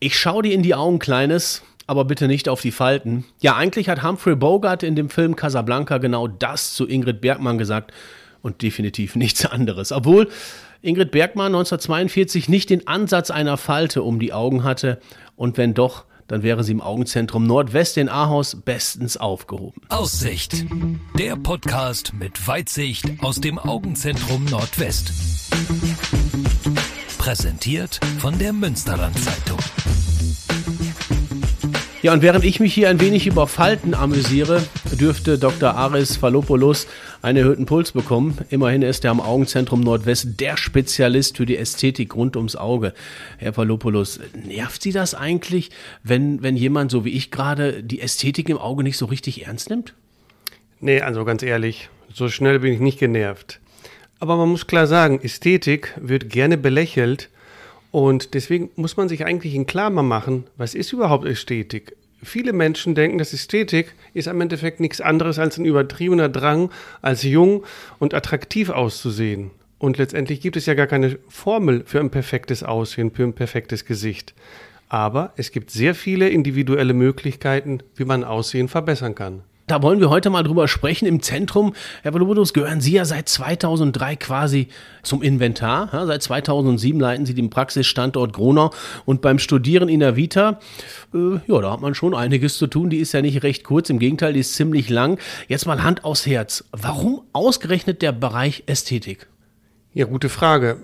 Ich schau dir in die Augen, Kleines, aber bitte nicht auf die Falten. Ja, eigentlich hat Humphrey Bogart in dem Film Casablanca genau das zu Ingrid Bergmann gesagt und definitiv nichts anderes. Obwohl Ingrid Bergmann 1942 nicht den Ansatz einer Falte um die Augen hatte und wenn doch, dann wäre sie im Augenzentrum Nordwest in Ahaus bestens aufgehoben. Aussicht, der Podcast mit Weitsicht aus dem Augenzentrum Nordwest. Präsentiert von der Münsterland Zeitung. Ja, und während ich mich hier ein wenig über Falten amüsiere, dürfte Dr. Aris Fallopoulos einen erhöhten Puls bekommen. Immerhin ist er am Augenzentrum Nordwest der Spezialist für die Ästhetik rund ums Auge. Herr Fallopoulos, nervt Sie das eigentlich, wenn, wenn jemand, so wie ich gerade, die Ästhetik im Auge nicht so richtig ernst nimmt? Nee, also ganz ehrlich, so schnell bin ich nicht genervt. Aber man muss klar sagen, Ästhetik wird gerne belächelt und deswegen muss man sich eigentlich in Klammer machen, was ist überhaupt Ästhetik? Viele Menschen denken, dass Ästhetik ist im Endeffekt nichts anderes als ein übertriebener Drang, als jung und attraktiv auszusehen. Und letztendlich gibt es ja gar keine Formel für ein perfektes Aussehen, für ein perfektes Gesicht. Aber es gibt sehr viele individuelle Möglichkeiten, wie man Aussehen verbessern kann. Da wollen wir heute mal drüber sprechen. Im Zentrum, Herr Volobodus, gehören Sie ja seit 2003 quasi zum Inventar. Ja, seit 2007 leiten Sie den Praxisstandort Gronau und beim Studieren in der Vita, äh, ja, da hat man schon einiges zu tun. Die ist ja nicht recht kurz, im Gegenteil, die ist ziemlich lang. Jetzt mal Hand aufs Herz. Warum ausgerechnet der Bereich Ästhetik? Ja, gute Frage.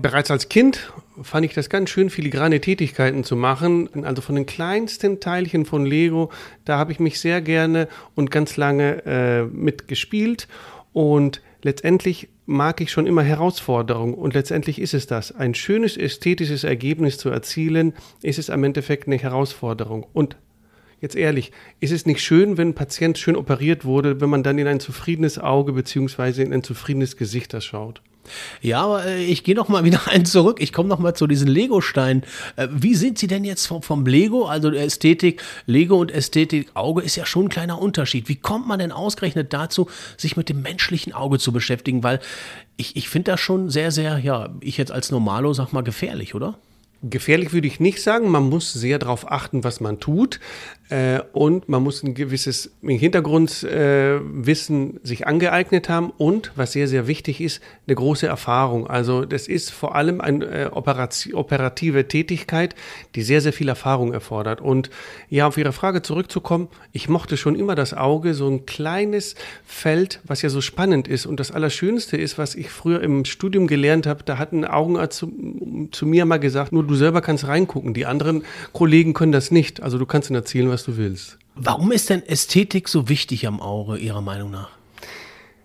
Bereits als Kind fand ich das ganz schön, filigrane Tätigkeiten zu machen. Also von den kleinsten Teilchen von Lego, da habe ich mich sehr gerne und ganz lange äh, mitgespielt. Und letztendlich mag ich schon immer Herausforderungen. Und letztendlich ist es das. Ein schönes ästhetisches Ergebnis zu erzielen, ist es am Endeffekt eine Herausforderung. Und jetzt ehrlich, ist es nicht schön, wenn ein Patient schön operiert wurde, wenn man dann in ein zufriedenes Auge bzw. in ein zufriedenes Gesicht das schaut? Ja, aber äh, ich gehe noch mal wieder ein zurück. Ich komme noch mal zu diesen Lego-Steinen. Äh, wie sind Sie denn jetzt vom, vom Lego, also der Ästhetik, Lego und Ästhetik Auge ist ja schon ein kleiner Unterschied. Wie kommt man denn ausgerechnet dazu, sich mit dem menschlichen Auge zu beschäftigen? Weil ich, ich finde das schon sehr, sehr, ja, ich jetzt als Normalo sag mal gefährlich, oder? Gefährlich würde ich nicht sagen. Man muss sehr darauf achten, was man tut. Äh, und man muss ein gewisses Hintergrundwissen äh, sich angeeignet haben. Und was sehr, sehr wichtig ist, eine große Erfahrung. Also das ist vor allem eine äh, operative Tätigkeit, die sehr, sehr viel Erfahrung erfordert. Und ja, auf Ihre Frage zurückzukommen, ich mochte schon immer das Auge, so ein kleines Feld, was ja so spannend ist. Und das Allerschönste ist, was ich früher im Studium gelernt habe, da hat ein Augenarzt zu, zu mir mal gesagt, nur du selber kannst reingucken. Die anderen Kollegen können das nicht. Also du kannst ihnen erzählen, was du willst. Warum ist denn Ästhetik so wichtig am Auge, Ihrer Meinung nach?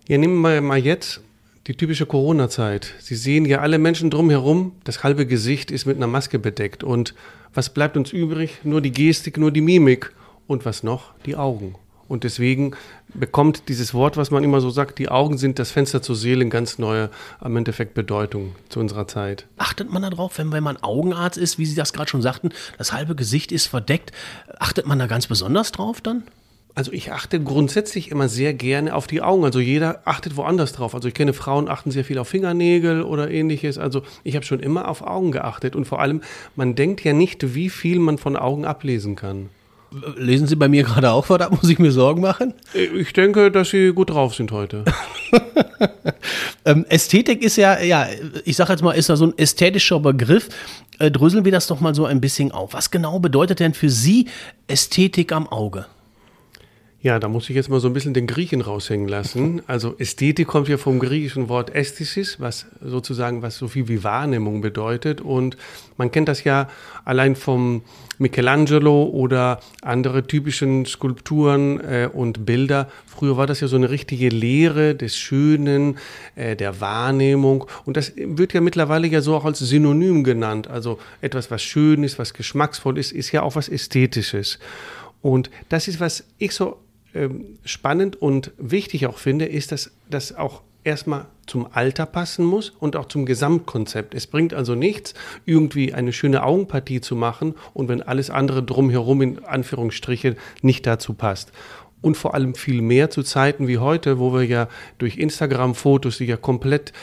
Ja, nehmen wir mal jetzt die typische Corona-Zeit. Sie sehen ja alle Menschen drumherum, das halbe Gesicht ist mit einer Maske bedeckt. Und was bleibt uns übrig? Nur die Gestik, nur die Mimik. Und was noch? Die Augen. Und deswegen bekommt dieses Wort, was man immer so sagt, die Augen sind das Fenster zur Seele, ganz neue, am Endeffekt Bedeutung zu unserer Zeit. Achtet man darauf, wenn, wenn man Augenarzt ist, wie Sie das gerade schon sagten, das halbe Gesicht ist verdeckt, achtet man da ganz besonders drauf dann? Also ich achte grundsätzlich immer sehr gerne auf die Augen. Also jeder achtet woanders drauf. Also ich kenne Frauen, achten sehr viel auf Fingernägel oder ähnliches. Also ich habe schon immer auf Augen geachtet. Und vor allem, man denkt ja nicht, wie viel man von Augen ablesen kann. Lesen Sie bei mir gerade auch was ab? Muss ich mir Sorgen machen? Ich denke, dass Sie gut drauf sind heute. ähm, Ästhetik ist ja, ja, ich sage jetzt mal, ist da so ein ästhetischer Begriff. Äh, dröseln wir das doch mal so ein bisschen auf. Was genau bedeutet denn für Sie Ästhetik am Auge? Ja, da muss ich jetzt mal so ein bisschen den Griechen raushängen lassen. Also Ästhetik kommt ja vom griechischen Wort Ästhesis, was sozusagen was so viel wie Wahrnehmung bedeutet. Und man kennt das ja allein vom Michelangelo oder andere typischen Skulpturen äh, und Bilder. Früher war das ja so eine richtige Lehre des Schönen, äh, der Wahrnehmung. Und das wird ja mittlerweile ja so auch als Synonym genannt. Also etwas, was schön ist, was geschmacksvoll ist, ist ja auch was Ästhetisches. Und das ist, was ich so ähm, spannend und wichtig auch finde, ist, dass das auch erstmal zum Alter passen muss und auch zum Gesamtkonzept. Es bringt also nichts, irgendwie eine schöne Augenpartie zu machen und wenn alles andere drumherum in Anführungsstrichen nicht dazu passt. Und vor allem viel mehr zu Zeiten wie heute, wo wir ja durch Instagram-Fotos, die ja komplett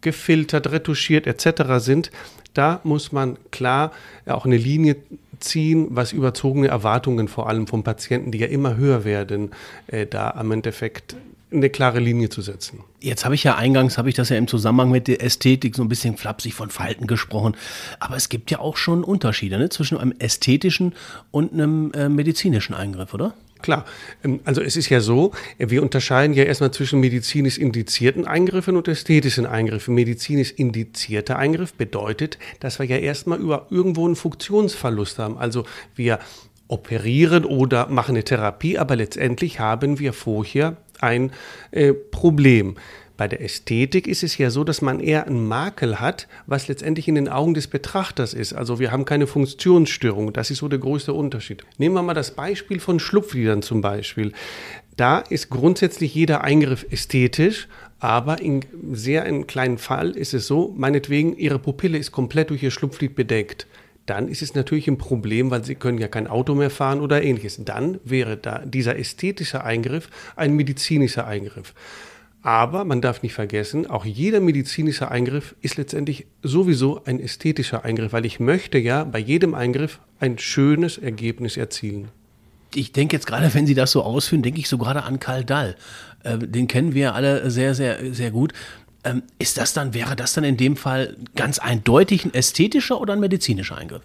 gefiltert, retuschiert etc. sind, da muss man klar auch eine Linie ziehen, was überzogene Erwartungen vor allem vom Patienten, die ja immer höher werden, äh, da am Endeffekt eine klare Linie zu setzen. Jetzt habe ich ja eingangs, habe ich das ja im Zusammenhang mit der Ästhetik so ein bisschen flapsig von Falten gesprochen. Aber es gibt ja auch schon Unterschiede ne, zwischen einem ästhetischen und einem äh, medizinischen Eingriff, oder? Klar, ähm, also es ist ja so, wir unterscheiden ja erstmal zwischen medizinisch indizierten Eingriffen und ästhetischen Eingriffen. Medizinisch indizierter Eingriff bedeutet, dass wir ja erstmal über irgendwo einen Funktionsverlust haben. Also wir operieren oder machen eine Therapie, aber letztendlich haben wir vorher ein äh, Problem. Bei der Ästhetik ist es ja so, dass man eher einen Makel hat, was letztendlich in den Augen des Betrachters ist. Also wir haben keine Funktionsstörung. Das ist so der größte Unterschied. Nehmen wir mal das Beispiel von Schlupflidern zum Beispiel. Da ist grundsätzlich jeder Eingriff ästhetisch, aber in sehr einem kleinen Fall ist es so, meinetwegen, ihre Pupille ist komplett durch ihr Schlupflid bedeckt dann ist es natürlich ein Problem, weil sie können ja kein Auto mehr fahren oder ähnliches. Dann wäre da dieser ästhetische Eingriff ein medizinischer Eingriff. Aber man darf nicht vergessen, auch jeder medizinische Eingriff ist letztendlich sowieso ein ästhetischer Eingriff, weil ich möchte ja bei jedem Eingriff ein schönes Ergebnis erzielen. Ich denke jetzt gerade, wenn Sie das so ausführen, denke ich so gerade an Karl Dall. Äh, den kennen wir alle sehr, sehr, sehr gut. Ähm, ist das dann, wäre das dann in dem Fall ganz eindeutig ein ästhetischer oder ein medizinischer Eingriff?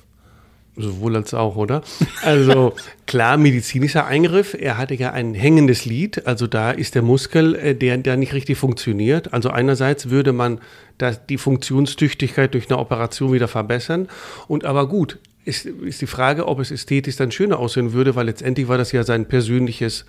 Sowohl als auch, oder? Also klar, medizinischer Eingriff. Er hatte ja ein hängendes Lid, also da ist der Muskel, äh, der, der nicht richtig funktioniert. Also einerseits würde man das, die Funktionstüchtigkeit durch eine Operation wieder verbessern. Und aber gut, ist, ist die Frage, ob es ästhetisch dann schöner aussehen würde, weil letztendlich war das ja sein persönliches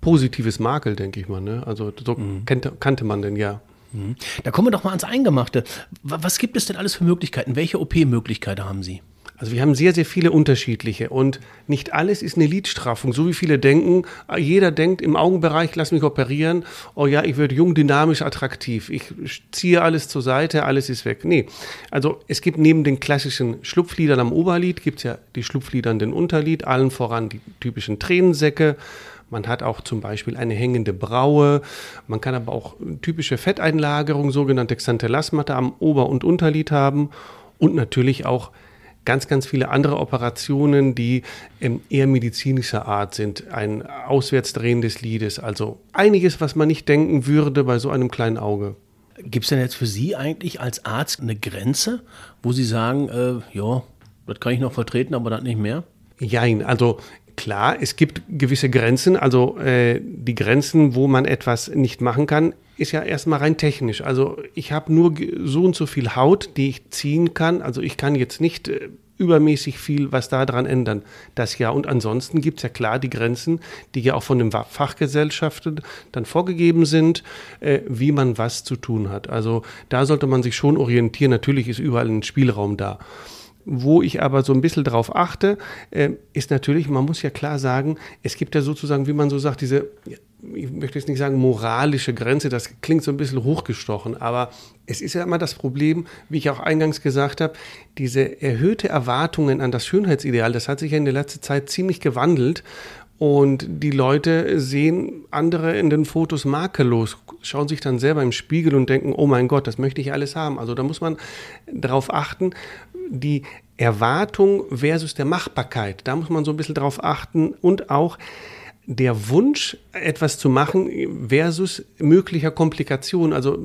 positives Makel, denke ich mal. Ne? Also so mhm. kannte, kannte man denn ja. Mhm. Da kommen wir doch mal ans Eingemachte. Was gibt es denn alles für Möglichkeiten? Welche OP-Möglichkeiten haben Sie? Also wir haben sehr, sehr viele unterschiedliche und nicht alles ist eine Lidstraffung, so wie viele denken. Jeder denkt im Augenbereich, lass mich operieren, oh ja, ich werde jung, dynamisch, attraktiv. Ich ziehe alles zur Seite, alles ist weg. Nee, also es gibt neben den klassischen Schlupflidern am Oberlid, gibt es ja die Schlupflieder an den Unterlid, allen voran die typischen Tränensäcke, man hat auch zum Beispiel eine hängende Braue. Man kann aber auch typische Fetteinlagerung, sogenannte Xanthelasmata am Ober- und Unterlid haben. Und natürlich auch ganz, ganz viele andere Operationen, die ähm, eher medizinischer Art sind. Ein Auswärtsdrehen des Lides. Also einiges, was man nicht denken würde bei so einem kleinen Auge. Gibt es denn jetzt für Sie eigentlich als Arzt eine Grenze, wo Sie sagen, äh, ja, das kann ich noch vertreten, aber das nicht mehr? Jein, also klar, es gibt gewisse Grenzen. Also äh, die Grenzen, wo man etwas nicht machen kann, ist ja erstmal rein technisch. Also ich habe nur so und so viel Haut, die ich ziehen kann. Also ich kann jetzt nicht äh, übermäßig viel was daran ändern. Das ja. Und ansonsten gibt es ja klar die Grenzen, die ja auch von den Fachgesellschaften dann vorgegeben sind, äh, wie man was zu tun hat. Also da sollte man sich schon orientieren. Natürlich ist überall ein Spielraum da. Wo ich aber so ein bisschen drauf achte, äh, ist natürlich, man muss ja klar sagen, es gibt ja sozusagen, wie man so sagt, diese, ich möchte jetzt nicht sagen moralische Grenze, das klingt so ein bisschen hochgestochen, aber es ist ja immer das Problem, wie ich auch eingangs gesagt habe, diese erhöhte Erwartungen an das Schönheitsideal, das hat sich ja in der letzten Zeit ziemlich gewandelt und die Leute sehen andere in den Fotos makellos, schauen sich dann selber im Spiegel und denken, oh mein Gott, das möchte ich alles haben. Also da muss man darauf achten, die Erwartung versus der Machbarkeit. Da muss man so ein bisschen drauf achten und auch der Wunsch, etwas zu machen versus möglicher Komplikation. Also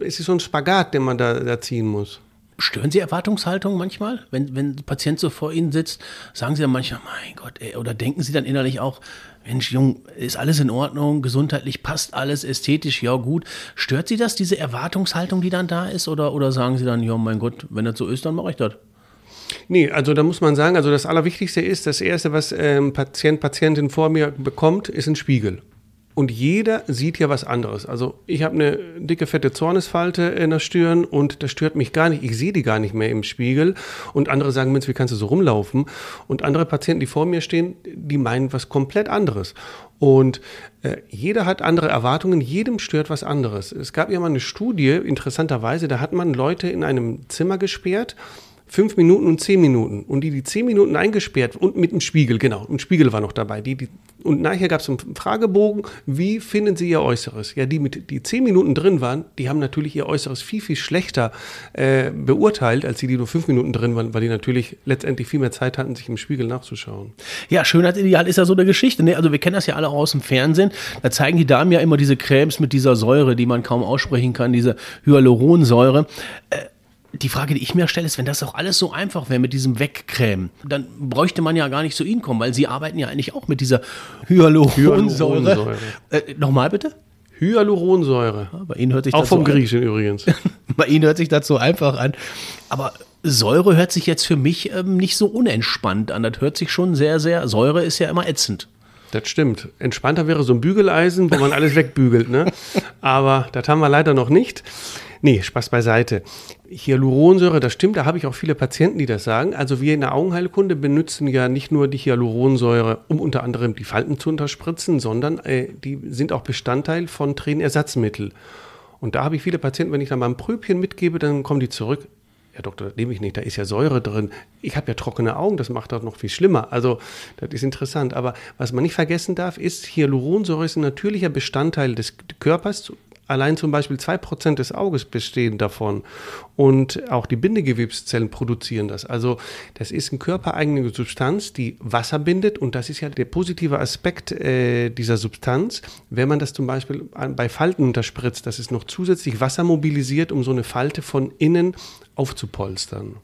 es ist so ein Spagat, den man da, da ziehen muss. Stören Sie Erwartungshaltung manchmal? Wenn, wenn ein Patient so vor Ihnen sitzt, sagen Sie dann manchmal, mein Gott, ey, oder denken Sie dann innerlich auch, Mensch, Jung, ist alles in Ordnung, gesundheitlich passt alles, ästhetisch, ja gut. Stört Sie das, diese Erwartungshaltung, die dann da ist? Oder, oder sagen Sie dann, ja, mein Gott, wenn das so ist, dann mache ich das? Nee, also da muss man sagen, also das Allerwichtigste ist, das Erste, was ähm, Patient, Patientin vor mir bekommt, ist ein Spiegel. Und jeder sieht ja was anderes. Also ich habe eine dicke, fette Zornesfalte in der Stirn und das stört mich gar nicht. Ich sehe die gar nicht mehr im Spiegel. Und andere sagen, Mensch, wie kannst du so rumlaufen? Und andere Patienten, die vor mir stehen, die meinen was komplett anderes. Und äh, jeder hat andere Erwartungen, jedem stört was anderes. Es gab ja mal eine Studie, interessanterweise, da hat man Leute in einem Zimmer gesperrt fünf Minuten und zehn Minuten. Und die, die zehn Minuten eingesperrt und mit einem Spiegel, genau, ein Spiegel war noch dabei. Die, die, und nachher gab es einen Fragebogen, wie finden Sie Ihr Äußeres? Ja, die mit die zehn Minuten drin waren, die haben natürlich ihr Äußeres viel, viel schlechter äh, beurteilt, als die, die nur fünf Minuten drin waren, weil die natürlich letztendlich viel mehr Zeit hatten, sich im Spiegel nachzuschauen. Ja, Schönheitsideal ist ja so eine Geschichte. Ne? Also wir kennen das ja alle auch aus dem Fernsehen. Da zeigen die Damen ja immer diese Cremes mit dieser Säure, die man kaum aussprechen kann, diese Hyaluronsäure. Äh, die Frage, die ich mir stelle, ist, wenn das auch alles so einfach wäre mit diesem Wegcremen, dann bräuchte man ja gar nicht zu Ihnen kommen, weil Sie arbeiten ja eigentlich auch mit dieser Hyaluronsäure. Hyaluronsäure. Äh, Nochmal bitte? Hyaluronsäure. Ja, bei Ihnen hört sich auch vom Griechen übrigens. bei Ihnen hört sich das so einfach an. Aber Säure hört sich jetzt für mich ähm, nicht so unentspannt an. Das hört sich schon sehr, sehr. Säure ist ja immer ätzend. Das stimmt. Entspannter wäre so ein Bügeleisen, wo man alles wegbügelt, ne? Aber das haben wir leider noch nicht. Nee, Spaß beiseite. Hyaluronsäure, das stimmt, da habe ich auch viele Patienten, die das sagen. Also wir in der Augenheilkunde benutzen ja nicht nur die Hyaluronsäure, um unter anderem die Falten zu unterspritzen, sondern äh, die sind auch Bestandteil von Tränenersatzmittel. Und da habe ich viele Patienten, wenn ich dann mal ein Pröbchen mitgebe, dann kommen die zurück. Ja, Doktor, das nehme ich nicht, da ist ja Säure drin. Ich habe ja trockene Augen, das macht das noch viel schlimmer. Also, das ist interessant. Aber was man nicht vergessen darf, ist, Hyaluronsäure ist ein natürlicher Bestandteil des Körpers, Allein zum Beispiel 2% des Auges bestehen davon. Und auch die Bindegewebszellen produzieren das. Also das ist eine körpereigene Substanz, die Wasser bindet. Und das ist ja der positive Aspekt äh, dieser Substanz. Wenn man das zum Beispiel bei Falten unterspritzt, dass es noch zusätzlich Wasser mobilisiert, um so eine Falte von innen aufzupolstern.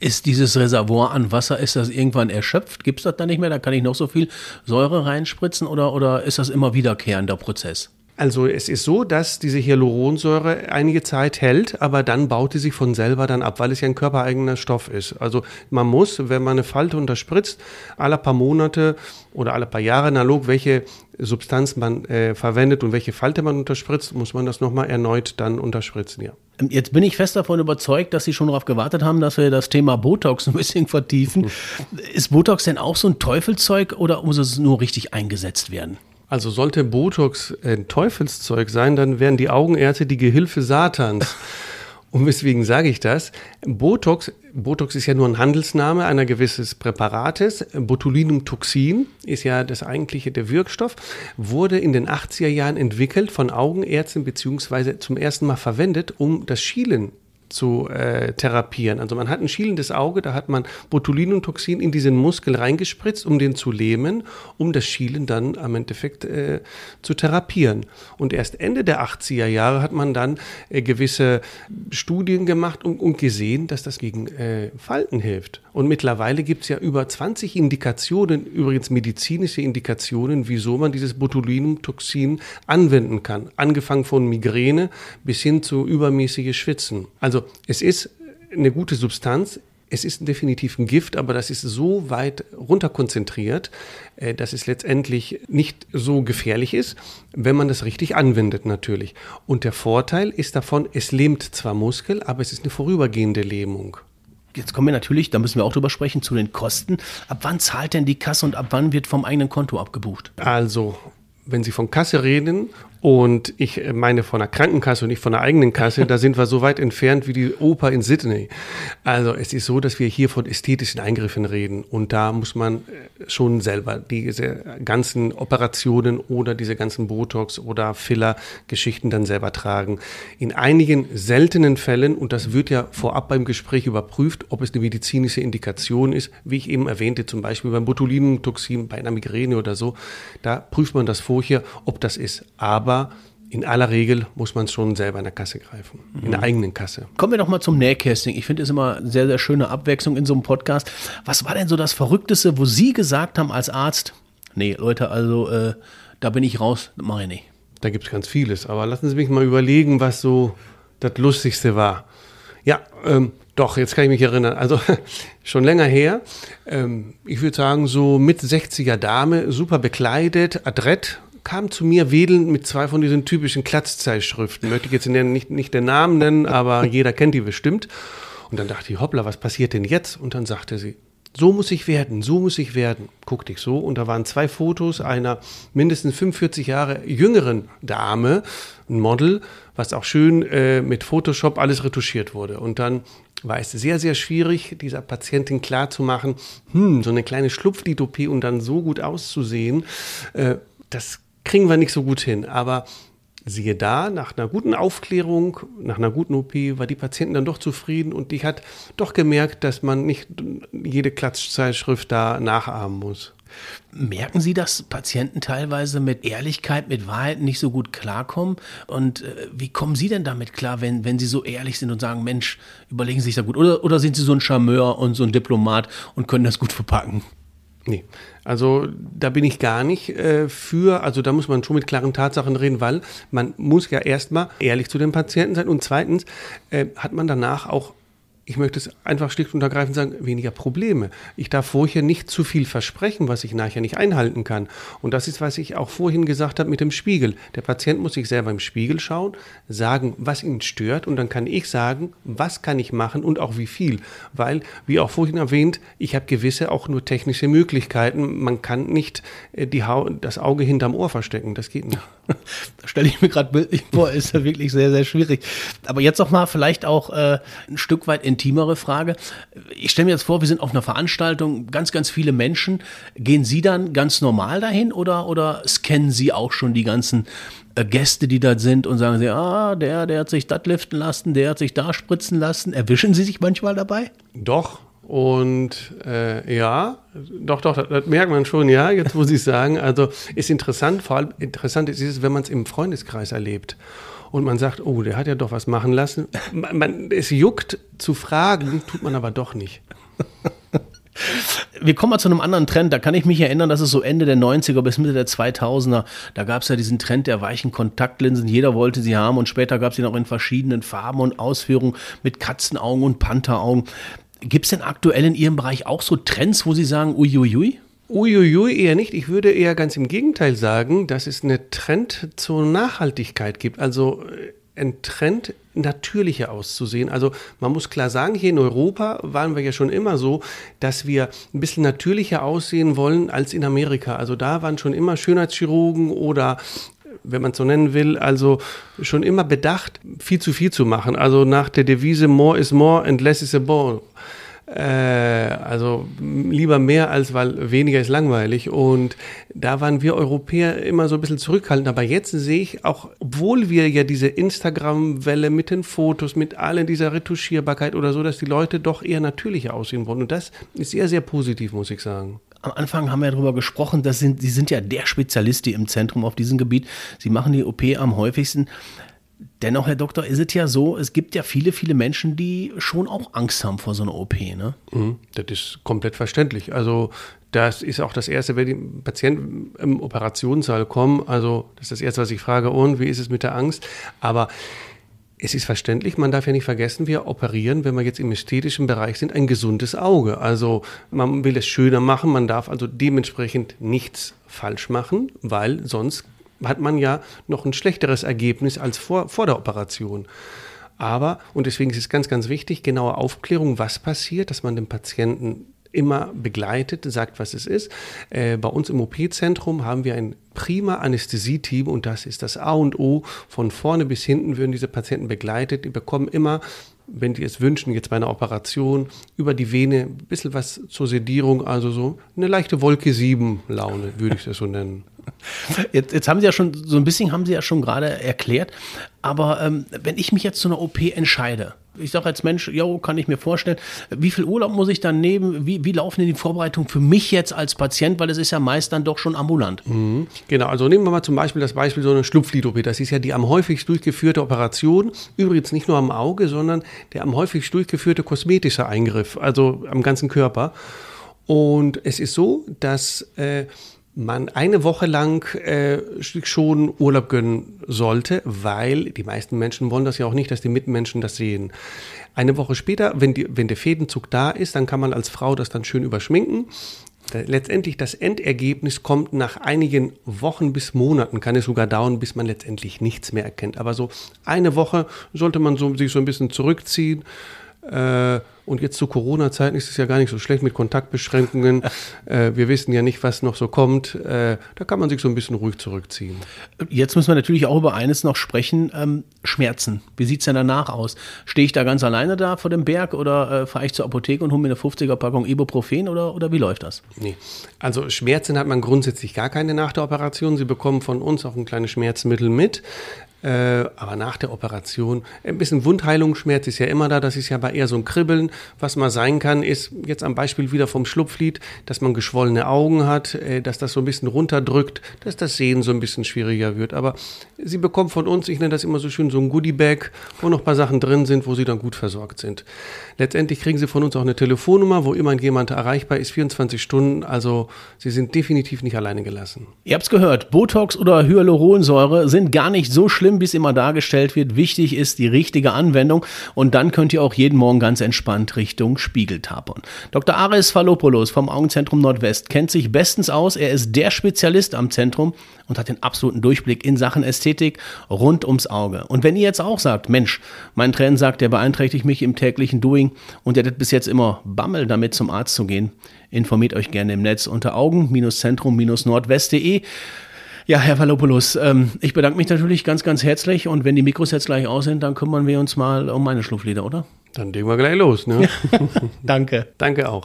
Ist dieses Reservoir an Wasser, ist das irgendwann erschöpft? Gibt es das dann nicht mehr? Da kann ich noch so viel Säure reinspritzen oder, oder ist das immer wiederkehrender Prozess? Also es ist so, dass diese Hyaluronsäure einige Zeit hält, aber dann baut sie sich von selber dann ab, weil es ja ein körpereigener Stoff ist. Also man muss, wenn man eine Falte unterspritzt, alle paar Monate oder alle paar Jahre analog, welche Substanz man äh, verwendet und welche Falte man unterspritzt, muss man das nochmal erneut dann unterspritzen, ja. Ähm, jetzt bin ich fest davon überzeugt, dass Sie schon darauf gewartet haben, dass wir das Thema Botox ein bisschen vertiefen. ist Botox denn auch so ein Teufelzeug oder muss es nur richtig eingesetzt werden? Also sollte Botox ein Teufelszeug sein, dann wären die Augenärzte die Gehilfe Satans. Und weswegen sage ich das? Botox, Botox ist ja nur ein Handelsname einer gewisses Präparates. Botulinumtoxin ist ja das eigentliche der Wirkstoff, wurde in den 80er Jahren entwickelt von Augenärzten beziehungsweise zum ersten Mal verwendet, um das Schielen zu äh, therapieren. Also man hat ein schielendes Auge, da hat man Botulinumtoxin in diesen Muskel reingespritzt, um den zu lähmen, um das Schielen dann am Endeffekt äh, zu therapieren. Und erst Ende der 80er Jahre hat man dann äh, gewisse Studien gemacht und, und, gesehen, dass das gegen äh, Falten hilft. Und mittlerweile gibt es ja über 20 Indikationen, übrigens medizinische Indikationen, wieso man dieses Botulinumtoxin anwenden kann. Angefangen von Migräne bis hin zu übermäßiges Schwitzen. Also es ist eine gute Substanz. Es ist definitiv ein Gift, aber das ist so weit runterkonzentriert, äh, dass es letztendlich nicht so gefährlich ist, wenn man das richtig anwendet natürlich. Und der Vorteil ist davon, es lähmt zwar Muskel, aber es ist eine vorübergehende Lähmung. Jetzt kommen wir natürlich, da müssen wir auch drüber sprechen, zu den Kosten. Ab wann zahlt denn die Kasse und ab wann wird vom eigenen Konto abgebucht? Also, wenn Sie von Kasse reden und ich meine von der Krankenkasse und nicht von der eigenen Kasse, da sind wir so weit entfernt wie die Oper in Sydney. Also es ist so, dass wir hier von ästhetischen Eingriffen reden und da muss man äh, schon selber diese ganzen Operationen oder diese ganzen Botox oder Filler-Geschichten dann selber tragen. In einigen seltenen Fällen, und das wird ja vorab beim Gespräch überprüft, ob es eine medizinische Indikation ist, wie ich eben erwähnte, zum Beispiel beim Botulinumtoxin, bei einer Migräne oder so, da prüft man das vorher, ob das ist. Aber aber in aller Regel muss man es schon selber in der Kasse greifen, in der mhm. eigenen Kasse. Kommen wir doch mal zum Nähcasting. Ich finde es immer sehr, sehr schöne Abwechslung in so einem Podcast. Was war denn so das Verrückteste, wo Sie gesagt haben als Arzt, nee, Leute, also äh, da bin ich raus, mache ich nicht. Da gibt es ganz vieles, aber lassen Sie mich mal überlegen, was so das Lustigste war. Ja, ähm, doch, jetzt kann ich mich erinnern. Also schon länger her. Ähm, ich würde sagen, so mit 60er Dame, super bekleidet, adrett, kam zu mir wedelnd mit zwei von diesen typischen Klatzzeitschriften. Möchte ich jetzt nicht, nicht den Namen nennen, aber jeder kennt die bestimmt. Und dann dachte ich, hoppla, was passiert denn jetzt? Und dann sagte sie, so muss ich werden, so muss ich werden. Guckte ich so und da waren zwei Fotos einer mindestens 45 Jahre jüngeren Dame, ein Model, was auch schön äh, mit Photoshop alles retuschiert wurde. Und dann war es sehr, sehr schwierig, dieser Patientin klarzumachen, hm, so eine kleine Schlupflied-OP und dann so gut auszusehen, äh, das kriegen wir nicht so gut hin. Aber siehe da, nach einer guten Aufklärung, nach einer guten OP, war die Patientin dann doch zufrieden und die hat doch gemerkt, dass man nicht jede Klatschzeitschrift da nachahmen muss. Merken Sie, dass Patienten teilweise mit Ehrlichkeit, mit Wahrheit nicht so gut klarkommen? Und äh, wie kommen Sie denn damit klar, wenn, wenn Sie so ehrlich sind und sagen, Mensch, überlegen Sie sich da gut? Oder, oder sind Sie so ein Charmeur und so ein Diplomat und können das gut verpacken? Nee, also da bin ich gar nicht äh, für, also da muss man schon mit klaren Tatsachen reden, weil man muss ja erstmal ehrlich zu den Patienten sein. Und zweitens äh, hat man danach auch ich möchte es einfach schlicht und ergreifend sagen, weniger Probleme. Ich darf vorher nicht zu viel versprechen, was ich nachher nicht einhalten kann. Und das ist, was ich auch vorhin gesagt habe mit dem Spiegel. Der Patient muss sich selber im Spiegel schauen, sagen, was ihn stört und dann kann ich sagen, was kann ich machen und auch wie viel. Weil, wie auch vorhin erwähnt, ich habe gewisse auch nur technische Möglichkeiten. Man kann nicht äh, die das Auge hinterm Ohr verstecken. Das geht nicht. da stelle ich mir gerade bildlich vor, ist ja wirklich sehr, sehr schwierig. Aber jetzt noch mal vielleicht auch äh, ein Stück weit intimere Frage. Ich stelle mir jetzt vor, wir sind auf einer Veranstaltung, ganz, ganz viele Menschen. Gehen Sie dann ganz normal dahin oder, oder scannen Sie auch schon die ganzen äh, Gäste, die da sind und sagen Sie, ah, der, der hat sich das liften lassen, der hat sich da spritzen lassen. Erwischen Sie sich manchmal dabei? Doch, und äh, ja, doch, doch, das, das, merkt man schon, ja, jetzt muss ich sagen. Also ist interessant, vor allem interessant ist es, wenn man es im Freundeskreis erlebt und man sagt, oh, der hat ja doch was machen lassen. Man, man, es juckt zu fragen, tut man aber doch nicht. Wir kommen mal zu einem anderen Trend. Da kann ich mich erinnern, dass es so Ende der 90er bis Mitte der 2000er, da gab es ja diesen Trend der weichen Kontaktlinsen. Jeder wollte sie haben und später gab es sie noch in verschiedenen Farben und Ausführungen mit Katzenaugen und Pantheraugen. Gibt es denn aktuell in Ihrem Bereich auch so Trends, wo Sie sagen, uiuiui? Uiuiui, eher nicht. Ich würde eher ganz im Gegenteil sagen, dass es einen Trend zur Nachhaltigkeit gibt. Also äh, ein Trend, natürlicher auszusehen. Also man muss klar sagen, hier in Europa waren wir ja schon immer so, dass wir ein bisschen natürlicher aussehen wollen als in Amerika. Also da waren schon immer Schönheitschirurgen oder wenn man es so nennen will, also schon immer bedacht, viel zu viel zu machen. Also nach der Devise More is more and less is a ball. Äh, also lieber mehr als weil weniger ist langweilig. Und da waren wir Europäer immer so ein bisschen zurückhaltend. Aber jetzt sehe ich auch, obwohl wir ja diese Instagram-Welle mit den Fotos, mit allen dieser Retuschierbarkeit oder so, dass die Leute doch eher natürlicher aussehen wollen. Und das ist sehr, sehr positiv, muss ich sagen am Anfang haben wir darüber gesprochen, dass sind, Sie sind ja der Spezialist hier im Zentrum auf diesem Gebiet. Sie machen die OP am häufigsten. Dennoch, Herr Doktor, ist es ja so, es gibt ja viele, viele Menschen, die schon auch Angst haben vor so einer OP. Ne? Mhm, das ist komplett verständlich. Also das ist auch das Erste, wenn die Patienten im Operationssaal kommen. Also das ist das Erste, was ich frage, und wie ist es mit der Angst? Aber es ist verständlich, man darf ja nicht vergessen, wir operieren, wenn wir jetzt im ästhetischen Bereich sind, ein gesundes Auge. Also man will es schöner machen, man darf also dementsprechend nichts falsch machen, weil sonst hat man ja noch ein schlechteres Ergebnis als vor, vor der Operation. Aber, und deswegen ist es ganz, ganz wichtig, genaue Aufklärung, was passiert, dass man den Patienten immer begleitet, sagt, was es ist. Äh, bei uns im OP-Zentrum haben wir ein prima Anästhesie-Team und das ist das A und O. Von vorne bis hinten würden diese Patienten begleitet. Die bekommen immer wenn die es wünschen, jetzt bei einer Operation, über die Vene ein bisschen was zur Sedierung, also so eine leichte Wolke 7 Laune, würde ich das so nennen. Jetzt, jetzt, haben Sie ja schon, so ein bisschen haben Sie ja schon gerade erklärt, aber ähm, wenn ich mich jetzt zu einer OP entscheide, ich sage als Mensch, ja, kann ich mir vorstellen, wie viel Urlaub muss ich dann nehmen? Wie, wie laufen denn die Vorbereitungen für mich jetzt als Patient? Weil es ist ja meist dann doch schon ambulant. Mhm. Genau, also nehmen wir mal zum Beispiel das Beispiel so eine Schlupflid-OP. Das ist ja die am häufigst durchgeführte Operation. Übrigens nicht nur am Auge, sondern der am häufigst durchgeführte kosmetische Eingriff, also am ganzen Körper. Und es ist so, dass äh, man eine Woche lang äh, schon Urlaub gönnen sollte, weil die meisten Menschen wollen das ja auch nicht, dass die Mitmenschen das sehen. Eine Woche später, wenn, die, wenn der Fädenzug da ist, dann kann man als Frau das dann schön überschminken. Letztendlich das Endergebnis kommt nach einigen Wochen bis Monaten, kann es sogar dauern, bis man letztendlich nichts mehr erkennt. Aber so eine Woche sollte man so, sich so ein bisschen zurückziehen, Äh, und jetzt zu Corona-Zeiten ist es ja gar nicht so schlecht mit Kontaktbeschränkungen. äh, wir wissen ja nicht, was noch so kommt. Äh, da kann man sich so ein bisschen ruhig zurückziehen. Jetzt müssen wir natürlich auch über eines noch sprechen. Ähm, Schmerzen. Wie sieht es denn danach aus? Stehe ich da ganz alleine da vor dem Berg oder äh, fahre ich zur Apotheke und hole mir eine 50er-Packung Ibuprofen oder, oder wie läuft das? Nee. Also Schmerzen hat man grundsätzlich gar keine nach der Operation. Sie bekommen von uns auch ein kleines Schmerzmittel mit. Äh, aber nach der Operation, ein bisschen Wundheilungsschmerz ist ja immer da, das ist ja aber eher so ein Kribbeln. Was mal sein kann, ist jetzt am Beispiel wieder vom Schlupflied, dass man geschwollene Augen hat, äh, dass das so ein bisschen runterdrückt, dass das Sehen so ein bisschen schwieriger wird. Aber Sie bekommen von uns, ich nenne das immer so schön, so ein Goodie-Bag, wo noch ein paar Sachen drin sind, wo Sie dann gut versorgt sind. Letztendlich kriegen Sie von uns auch eine Telefonnummer, wo immer jemand erreichbar ist, 24 Stunden. Also Sie sind definitiv nicht alleine gelassen. Ihr habt es gehört, Botox oder Hyaluronsäure sind gar nicht so schlimm schlimm, wie es immer dargestellt wird. Wichtig ist die richtige Anwendung und dann könnt ihr auch jeden Morgen ganz entspannt Richtung Spiegel tapern. Dr. Ares Falopoulos vom Augenzentrum Nordwest kennt sich bestens aus. Er ist der Spezialist am Zentrum und hat den absoluten Durchblick in Sachen Ästhetik rund ums Auge. Und wenn ihr jetzt auch sagt, Mensch, mein Tränen sagt, der beeinträchtigt mich im täglichen Doing und der hat bis jetzt immer Bammel damit zum Arzt zu gehen, informiert euch gerne im Netz unter augen-zentrum-nordwest.de. Ja, Herr Valopoulos, ähm, ich bedanke mich natürlich ganz, ganz herzlich und wenn die Mikros jetzt gleich aus sind, dann kümmern wir uns mal um meine Schlupflieder, oder? Dann legen wir gleich los, ne? Danke. Danke auch.